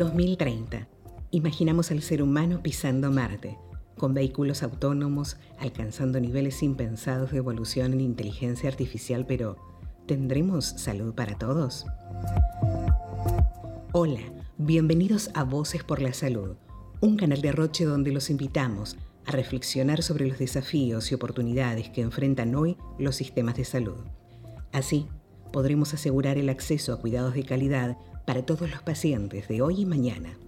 2030. Imaginamos al ser humano pisando Marte, con vehículos autónomos, alcanzando niveles impensados de evolución en inteligencia artificial, pero ¿tendremos salud para todos? Hola, bienvenidos a Voces por la Salud, un canal de Roche donde los invitamos a reflexionar sobre los desafíos y oportunidades que enfrentan hoy los sistemas de salud. Así, podremos asegurar el acceso a cuidados de calidad para todos los pacientes de hoy y mañana.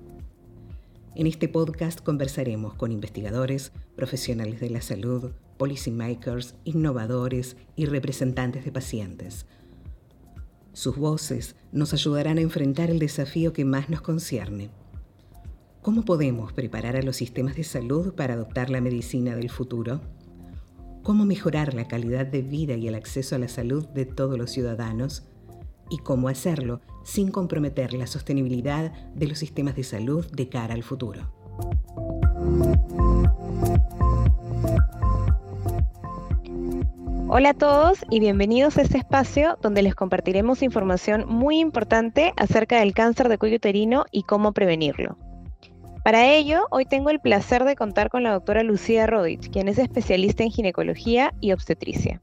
En este podcast conversaremos con investigadores, profesionales de la salud, policymakers, innovadores y representantes de pacientes. Sus voces nos ayudarán a enfrentar el desafío que más nos concierne. ¿Cómo podemos preparar a los sistemas de salud para adoptar la medicina del futuro? ¿Cómo mejorar la calidad de vida y el acceso a la salud de todos los ciudadanos? ¿Y cómo hacerlo sin comprometer la sostenibilidad de los sistemas de salud de cara al futuro. Hola a todos y bienvenidos a este espacio donde les compartiremos información muy importante acerca del cáncer de cuello uterino y cómo prevenirlo. Para ello, hoy tengo el placer de contar con la doctora Lucía Rodich, quien es especialista en ginecología y obstetricia.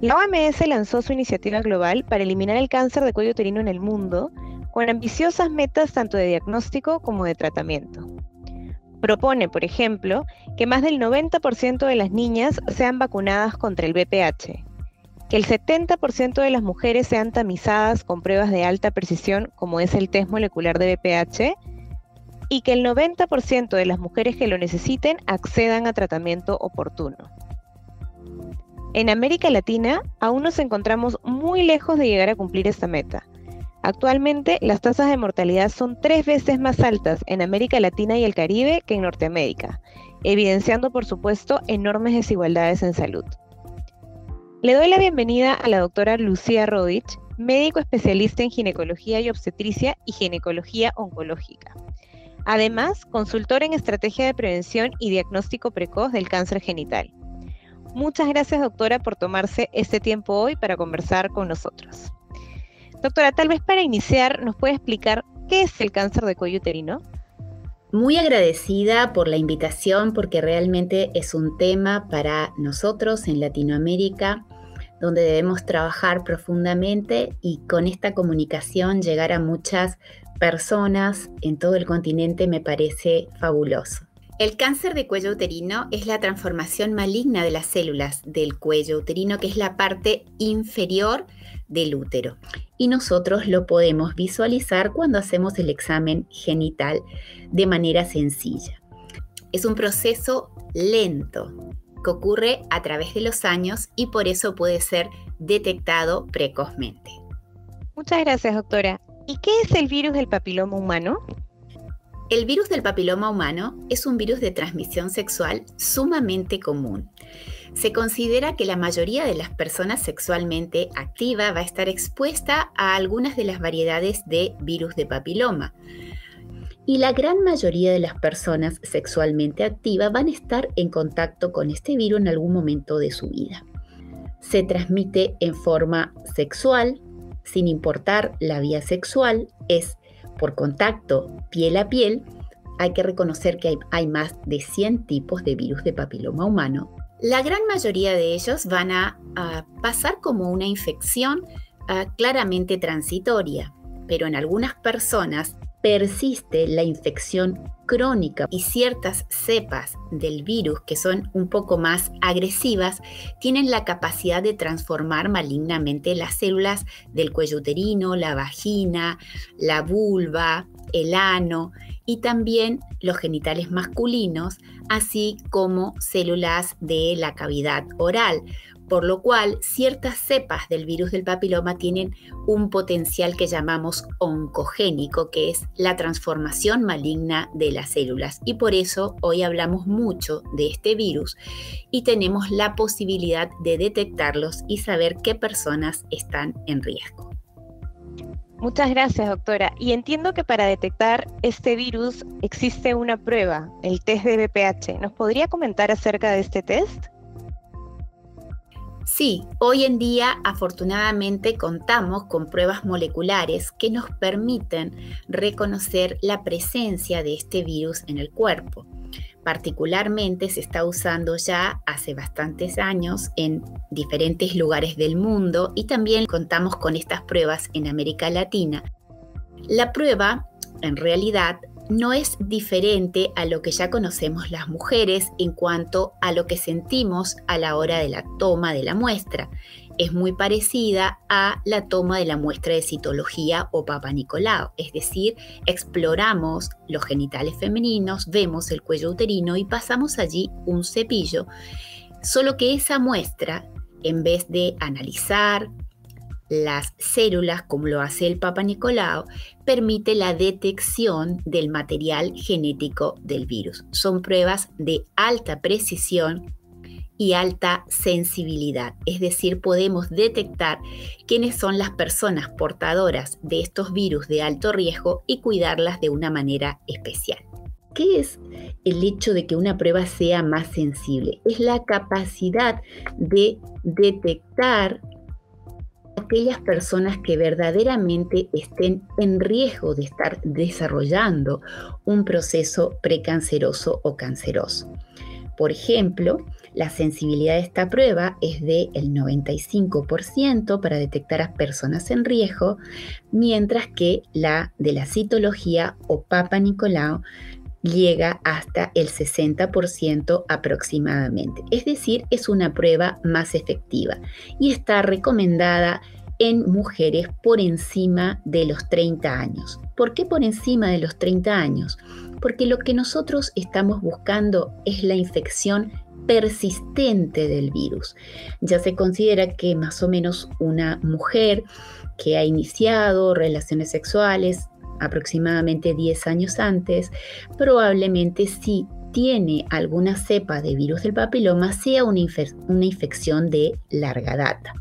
La OMS lanzó su iniciativa global para eliminar el cáncer de cuello uterino en el mundo, con ambiciosas metas tanto de diagnóstico como de tratamiento. Propone, por ejemplo, que más del 90% de las niñas sean vacunadas contra el VPH, que el 70% de las mujeres sean tamizadas con pruebas de alta precisión como es el test molecular de VPH, y que el 90% de las mujeres que lo necesiten accedan a tratamiento oportuno. En América Latina aún nos encontramos muy lejos de llegar a cumplir esta meta. Actualmente las tasas de mortalidad son tres veces más altas en América Latina y el Caribe que en Norteamérica, evidenciando por supuesto enormes desigualdades en salud. Le doy la bienvenida a la doctora Lucía Rodich, médico especialista en ginecología y obstetricia y ginecología oncológica. Además, consultora en estrategia de prevención y diagnóstico precoz del cáncer genital. Muchas gracias, doctora, por tomarse este tiempo hoy para conversar con nosotros. Doctora, tal vez para iniciar, ¿nos puede explicar qué es el cáncer de cuello uterino? Muy agradecida por la invitación porque realmente es un tema para nosotros en Latinoamérica donde debemos trabajar profundamente y con esta comunicación llegar a muchas personas en todo el continente me parece fabuloso. El cáncer de cuello uterino es la transformación maligna de las células del cuello uterino, que es la parte inferior del útero. Y nosotros lo podemos visualizar cuando hacemos el examen genital de manera sencilla. Es un proceso lento que ocurre a través de los años y por eso puede ser detectado precozmente. Muchas gracias, doctora. ¿Y qué es el virus del papiloma humano? El virus del papiloma humano es un virus de transmisión sexual sumamente común. Se considera que la mayoría de las personas sexualmente activas va a estar expuesta a algunas de las variedades de virus de papiloma. Y la gran mayoría de las personas sexualmente activas van a estar en contacto con este virus en algún momento de su vida. Se transmite en forma sexual, sin importar la vía sexual, es por contacto piel a piel, hay que reconocer que hay, más de 100 tipos de virus de papiloma humano. La gran mayoría de ellos van a, pasar como una infección ah, claramente transitoria, pero en algunas personas persiste la infección crónica y ciertas cepas del virus que son un poco más agresivas tienen la capacidad de transformar malignamente las células del cuello uterino, la vagina, la vulva, el ano y también los genitales masculinos, así como células de la cavidad oral, por lo cual ciertas cepas del virus del papiloma tienen un potencial que llamamos oncogénico, que es la transformación maligna de las células. Y por eso hoy hablamos mucho de este virus y tenemos la posibilidad de detectarlos y saber qué personas están en riesgo. Muchas gracias, doctora. Y entiendo que para detectar este virus existe una prueba, el test de BPH. ¿Nos podría comentar acerca de este test? Sí, hoy en día afortunadamente contamos con pruebas moleculares que nos permiten reconocer la presencia de este virus en el cuerpo. Particularmente se está usando ya hace bastantes años en diferentes lugares del mundo y también contamos con estas pruebas en América Latina. La prueba en realidad no es diferente a lo que ya conocemos las mujeres en cuanto a lo que sentimos a la hora de la toma de la muestra. Es muy parecida a la toma de la muestra de citología o Papa Nicolau, es decir, exploramos los genitales femeninos, vemos el cuello uterino y pasamos allí un cepillo, solo que esa muestra, en vez de analizar, las células, como lo hace el Papa Nicolau, permite la detección del material genético del virus. Son pruebas de alta precisión y alta sensibilidad, es decir, podemos detectar quiénes son las personas portadoras de estos virus de alto riesgo y cuidarlas de una manera especial. ¿Qué es el hecho de que una prueba sea más sensible? Es la capacidad de detectar aquellas personas que verdaderamente estén en riesgo de estar desarrollando un proceso precanceroso o canceroso. Por ejemplo, la sensibilidad de esta prueba es del 95% para detectar a personas en riesgo, mientras que la de la citología o Papa Nicolau llega hasta el 60% aproximadamente. Es decir, es una prueba más efectiva y está recomendada en mujeres por encima de los 30 años. ¿Por qué por encima de los 30 años? Porque lo que nosotros estamos buscando es la infección persistente del virus. Ya se considera que más o menos una mujer que ha iniciado relaciones sexuales aproximadamente 10 años antes, probablemente si tiene alguna cepa de virus del papiloma sea una, una infección de larga data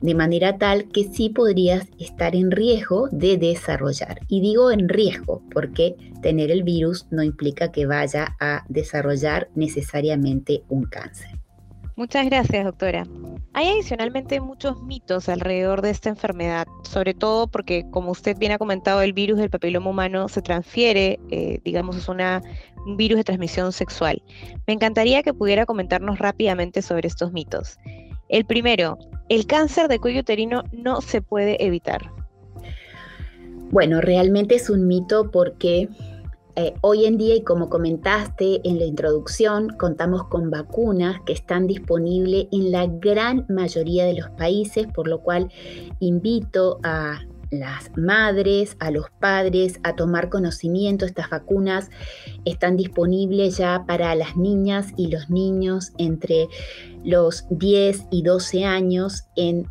de manera tal que sí podrías estar en riesgo de desarrollar. Y digo en riesgo porque tener el virus no implica que vaya a desarrollar necesariamente un cáncer. Muchas gracias, doctora. Hay adicionalmente muchos mitos alrededor de esta enfermedad, sobre todo porque, como usted bien ha comentado, el virus del papiloma humano se transfiere, eh, digamos, es un virus de transmisión sexual. Me encantaría que pudiera comentarnos rápidamente sobre estos mitos. El primero, el cáncer de cuello uterino no se puede evitar. Bueno, realmente es un mito porque eh, hoy en día, y como comentaste en la introducción, contamos con vacunas que están disponibles en la gran mayoría de los países, por lo cual invito a las madres, a los padres a tomar conocimiento. Estas vacunas están disponibles ya para las niñas y los niños entre los 10 y 12 años en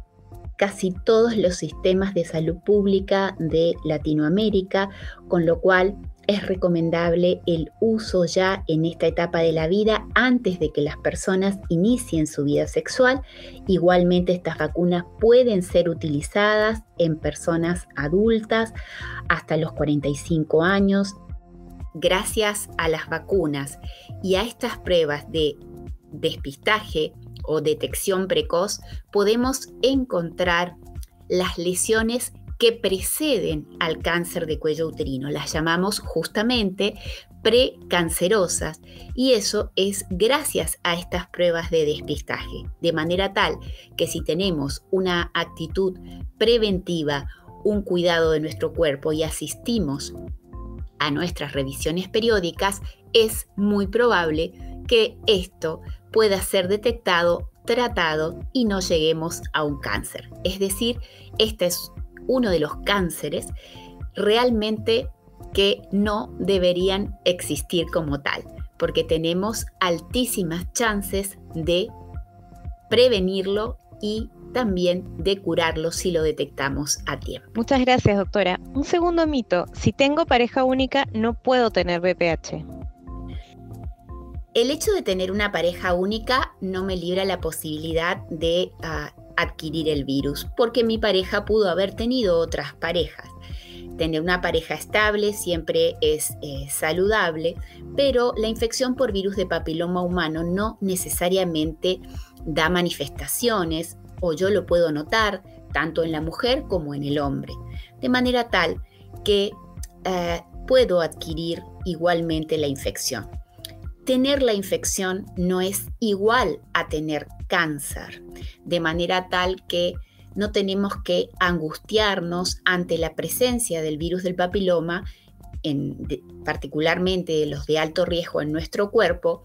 casi todos los sistemas de salud pública de Latinoamérica, con lo cual es recomendable el uso ya en esta etapa de la vida antes de que las personas inicien su vida sexual. Igualmente estas vacunas pueden ser utilizadas en personas adultas hasta los 45 años. Gracias a las vacunas y a estas pruebas de despistaje o detección precoz, podemos encontrar las lesiones que preceden al cáncer de cuello uterino. Las llamamos justamente precancerosas y eso es gracias a estas pruebas de despistaje, de manera tal que si tenemos una actitud preventiva, un cuidado de nuestro cuerpo y asistimos a nuestras revisiones periódicas, es muy probable que esto pueda ser detectado, tratado y no lleguemos a un cáncer. Es decir, esta es uno de los cánceres realmente que no deberían existir como tal, porque tenemos altísimas chances de prevenirlo y también de curarlo si lo detectamos a tiempo. Muchas gracias, doctora. Un segundo mito, si tengo pareja única, no puedo tener BPH. El hecho de tener una pareja única no me libra la posibilidad de ah, adquirir el virus, porque mi pareja pudo haber tenido otras parejas. tener una pareja estable siempre es eh, saludable, pero la infección por virus de papiloma humano no necesariamente da manifestaciones o yo lo puedo notar tanto en la mujer como en el hombre, de manera tal que eh, puedo adquirir igualmente la infección. Tener la infección no es igual a tener cáncer, de manera tal que no tenemos que angustiarnos ante la presencia del virus del papiloma, en, particularmente los de alto riesgo en nuestro cuerpo,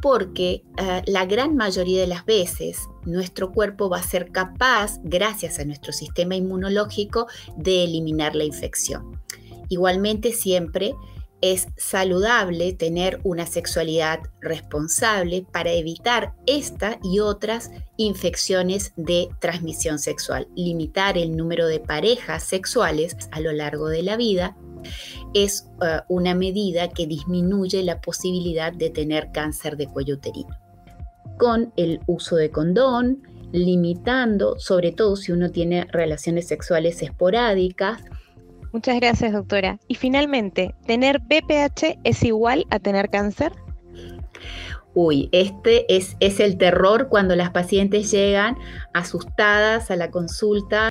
porque eh, la gran mayoría de las veces nuestro cuerpo va a ser capaz, gracias a nuestro sistema inmunológico, de eliminar la infección. Igualmente siempre es saludable tener una sexualidad responsable para evitar esta y otras infecciones de transmisión sexual. Limitar el número de parejas sexuales a lo largo de la vida es eh, una medida que disminuye la posibilidad de tener cáncer de cuello uterino. Con el uso de condón, limitando, sobre todo si uno tiene relaciones sexuales esporádicas, Muchas gracias, doctora. Y finalmente, ¿tener BPH es igual a tener cáncer? Uy, este es, es el terror cuando las pacientes llegan asustadas a la consulta.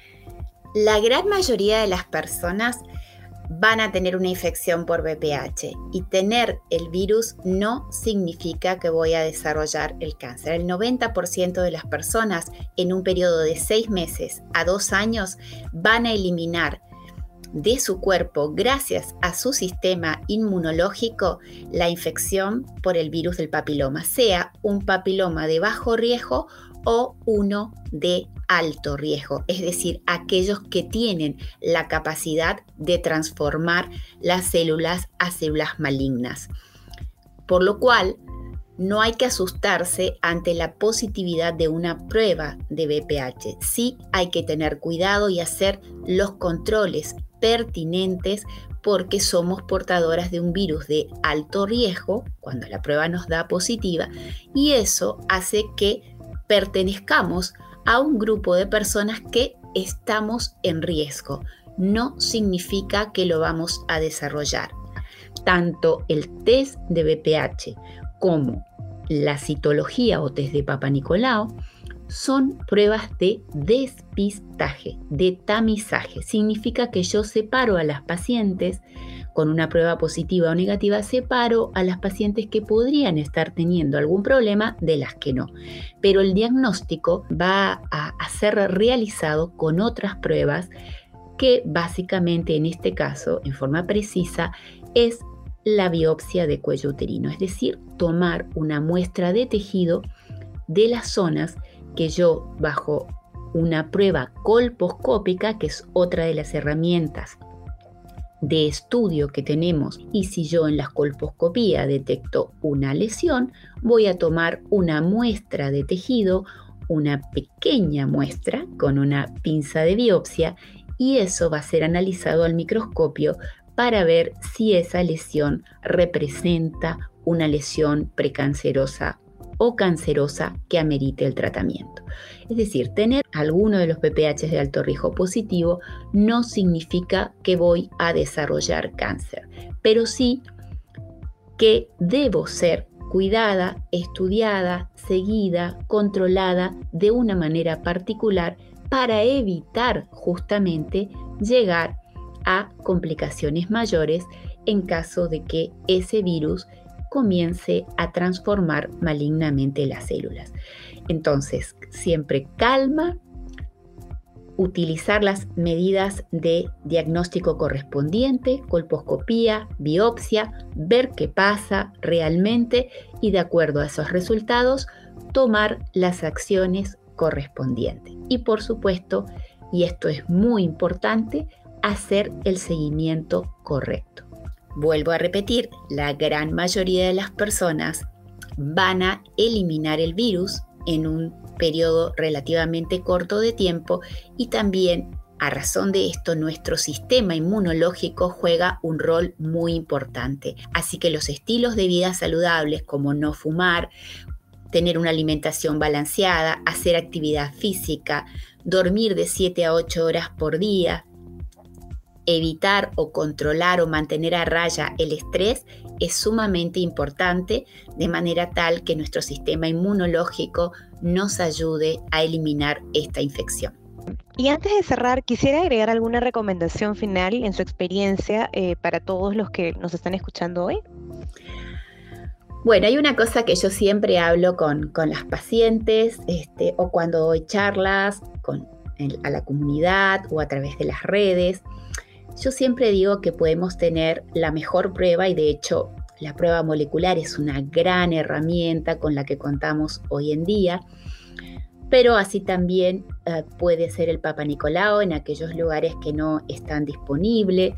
La gran mayoría de las personas van a tener una infección por BPH y tener el virus no significa que voy a desarrollar el cáncer. El 90% de las personas en un periodo de seis meses a dos años van a eliminar de su cuerpo gracias a su sistema inmunológico la infección por el virus del papiloma, sea un papiloma de bajo riesgo o uno de alto riesgo, es decir, aquellos que tienen la capacidad de transformar las células a células malignas. Por lo cual, no hay que asustarse ante la positividad de una prueba de BPH. Sí hay que tener cuidado y hacer los controles pertinentes porque somos portadoras de un virus de alto riesgo cuando la prueba nos da positiva y eso hace que pertenezcamos a un grupo de personas que estamos en riesgo. No significa que lo vamos a desarrollar. Tanto el test de BPH como la citología o test de Papa Nicolau son pruebas de despistaje, de tamizaje. Significa que yo separo a las pacientes con una prueba positiva o negativa, separo a las pacientes que podrían estar teniendo algún problema de las que no. Pero el diagnóstico va a, ser realizado con otras pruebas que básicamente en este caso, en forma precisa, es la biopsia de cuello uterino, es decir, tomar una muestra de tejido de las zonas que yo bajo una prueba colposcópica, que es otra de las herramientas de estudio que tenemos, y si yo en la colposcopía detecto una lesión, voy a tomar una muestra de tejido, una pequeña muestra con una pinza de biopsia, y eso va a ser analizado al microscopio para ver si esa lesión representa una lesión precancerosa o cancerosa que amerite el tratamiento. Es decir, tener alguno de los PPH de alto riesgo positivo no significa que voy a desarrollar cáncer, pero sí que debo ser cuidada, estudiada, seguida, controlada de una manera particular para evitar justamente llegar a complicaciones mayores en caso de que ese virus comience a transformar malignamente las células. Entonces, siempre calma, utilizar las medidas de diagnóstico correspondiente, colposcopía, biopsia, ver qué pasa realmente y de acuerdo a esos resultados, tomar las acciones correspondientes. Y por supuesto, y esto es muy importante, hacer el seguimiento correcto. Vuelvo a repetir, la gran mayoría de las personas van a eliminar el virus en un periodo relativamente corto de tiempo y también a razón de esto nuestro sistema inmunológico juega un rol muy importante. Así que los estilos de vida saludables como no fumar, tener una alimentación balanceada, hacer actividad física, dormir de 7 a 8 horas por día, evitar o controlar o mantener a raya el estrés es sumamente importante de manera tal que nuestro sistema inmunológico nos ayude a eliminar esta infección. Y antes de cerrar, quisiera agregar alguna recomendación final en su experiencia eh, para todos los que nos están escuchando hoy. Bueno, hay una cosa que yo siempre hablo con, las pacientes este, o cuando doy charlas con, a la comunidad o a través de las redes. Yo siempre digo que podemos tener la mejor prueba y de hecho la prueba molecular es una gran herramienta con la que contamos hoy en día pero así también eh, puede ser el Papa Nicolau en aquellos lugares que no están disponibles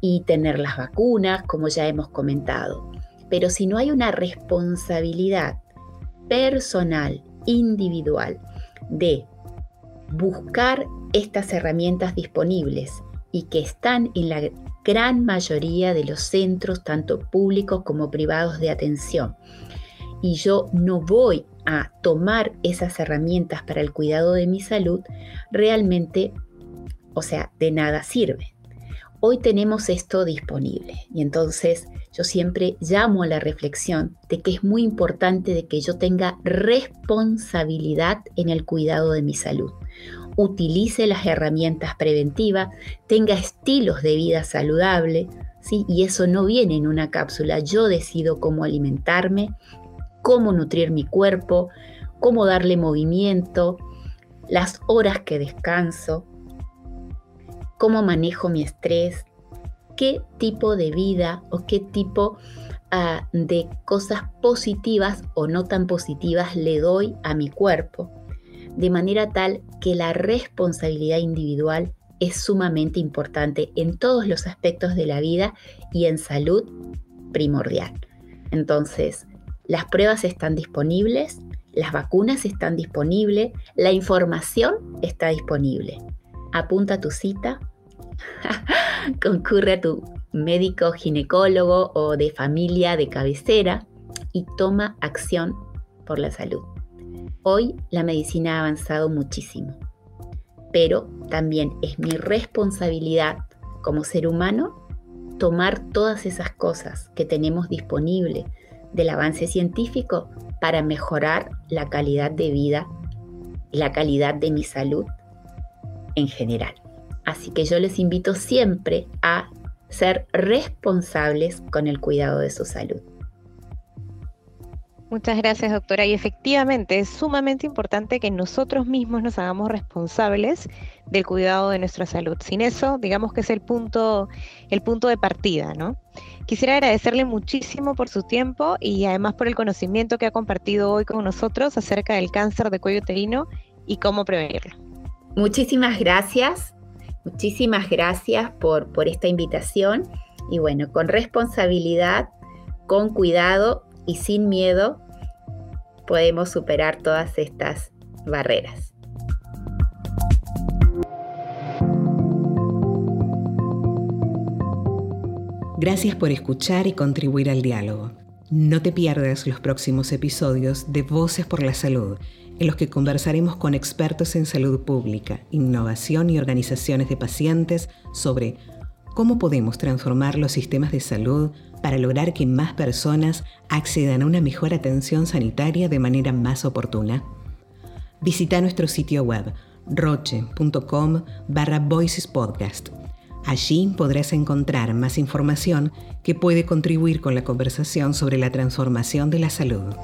y tener las vacunas, como ya hemos comentado. Pero si no hay una responsabilidad personal, individual, de buscar estas herramientas disponibles y que están en la gran mayoría de los centros, tanto públicos como privados de atención, y yo no voy a tomar esas herramientas para el cuidado de mi salud, realmente, o sea, de nada sirve. Hoy tenemos esto disponible y entonces yo siempre llamo a la reflexión de que es muy importante de que yo tenga responsabilidad en el cuidado de mi salud. Utilice las herramientas preventivas, tenga estilos de vida saludable, ¿sí? y eso no viene en una cápsula. Yo decido cómo alimentarme, cómo nutrir mi cuerpo, cómo darle movimiento, las horas que descanso, cómo manejo mi estrés, qué tipo de vida o qué tipo ah, de cosas positivas o no tan positivas le doy a mi cuerpo, de manera tal que la responsabilidad individual es sumamente importante en todos los aspectos de la vida y en salud primordial. Entonces, las pruebas están disponibles, las vacunas están disponibles, la información está disponible. Apunta tu cita, concurre a tu médico ginecólogo o de familia de cabecera y toma acción por la salud. Hoy la medicina ha avanzado muchísimo, pero también es mi responsabilidad como ser humano tomar todas esas cosas que tenemos disponibles del avance científico para mejorar la calidad de vida, la calidad de mi salud en general. Así que yo les invito siempre a ser responsables con el cuidado de su salud. Muchas gracias, doctora. Y efectivamente es sumamente importante que nosotros mismos nos hagamos responsables del cuidado de nuestra salud. Sin eso, digamos que es el punto, el punto de partida, ¿no? Quisiera agradecerle muchísimo por su tiempo y además por el conocimiento que ha compartido hoy con nosotros acerca del cáncer de cuello uterino y cómo prevenirlo. Muchísimas gracias, muchísimas gracias por, por esta invitación y bueno, con responsabilidad, con cuidado y sin miedo podemos superar todas estas barreras. Gracias por escuchar y contribuir al diálogo. No te pierdas los próximos episodios de Voces por la Salud, en los que conversaremos con expertos en salud pública, innovación y organizaciones de pacientes sobre cómo podemos transformar los sistemas de salud para lograr que más personas accedan a una mejor atención sanitaria de manera más oportuna. Visita nuestro sitio web roche.com barra Voices Podcast. Allí podrás encontrar más información que puede contribuir con la conversación sobre la transformación de la salud.